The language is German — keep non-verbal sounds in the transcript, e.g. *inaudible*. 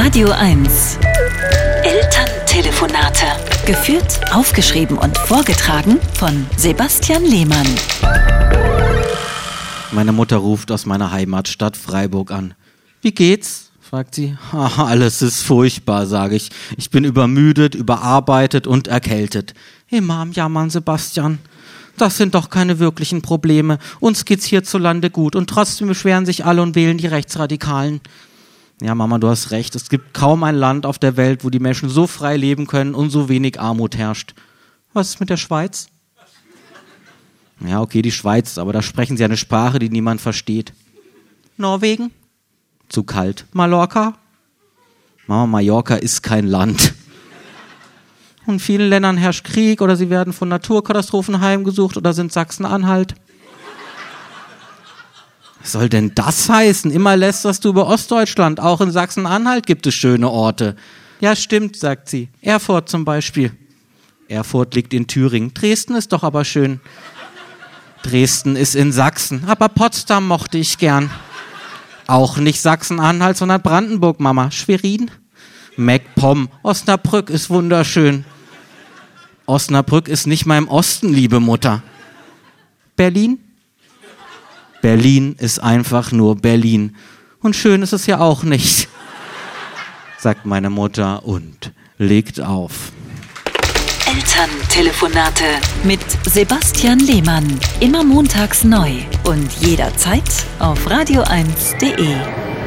Radio 1. Elterntelefonate. Geführt, aufgeschrieben und vorgetragen von Sebastian Lehmann. Meine Mutter ruft aus meiner Heimatstadt Freiburg an. Wie geht's? fragt sie. *laughs* Ah, alles ist furchtbar, sage ich. Ich bin übermüdet, überarbeitet und erkältet. Immer am Jammern, Sebastian. Das sind doch keine wirklichen Probleme. Uns geht's hierzulande gut und trotzdem beschweren sich alle und wählen die Rechtsradikalen. Ja, Mama, du hast recht. Es gibt kaum ein Land auf der Welt, wo die Menschen so frei leben können und so wenig Armut herrscht. Was ist mit der Schweiz? Ja, okay, die Schweiz, aber da sprechen sie eine Sprache, die niemand versteht. Norwegen? Zu kalt. Mallorca? Mama, Mallorca ist kein Land. Und in vielen Ländern herrscht Krieg oder sie werden von Naturkatastrophen heimgesucht oder sind Sachsen-Anhalt. Soll denn das heißen? Immer lästerst du über Ostdeutschland. Auch in Sachsen-Anhalt gibt es schöne Orte. Ja, stimmt, sagt sie. Erfurt zum Beispiel. Erfurt liegt in Thüringen. Dresden ist doch aber schön. Dresden ist in Sachsen. Aber Potsdam mochte ich gern. Auch nicht Sachsen-Anhalt, sondern Brandenburg, Mama. Schwerin? MacPom. Osnabrück ist wunderschön. Osnabrück ist nicht mal im Osten, liebe Mutter. Berlin? Berlin ist einfach nur Berlin. Und schön ist es ja auch nicht, *laughs* sagt meine Mutter und legt auf. Elterntelefonate mit Sebastian Lehmann. Immer montags neu und jederzeit auf radio1.de.